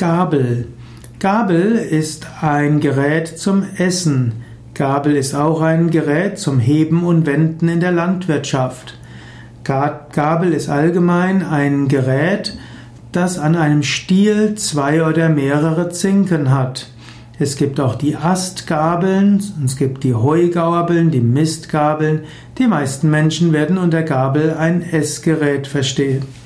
Gabel. Gabel ist ein Gerät zum Essen. Gabel ist auch ein Gerät zum Heben und Wenden in der Landwirtschaft. Gabel ist allgemein ein Gerät, das an einem Stiel zwei oder mehrere Zinken hat. Es gibt auch die Astgabeln, es gibt die Heugabeln, die Mistgabeln. Die meisten Menschen werden unter Gabel ein Essgerät verstehen.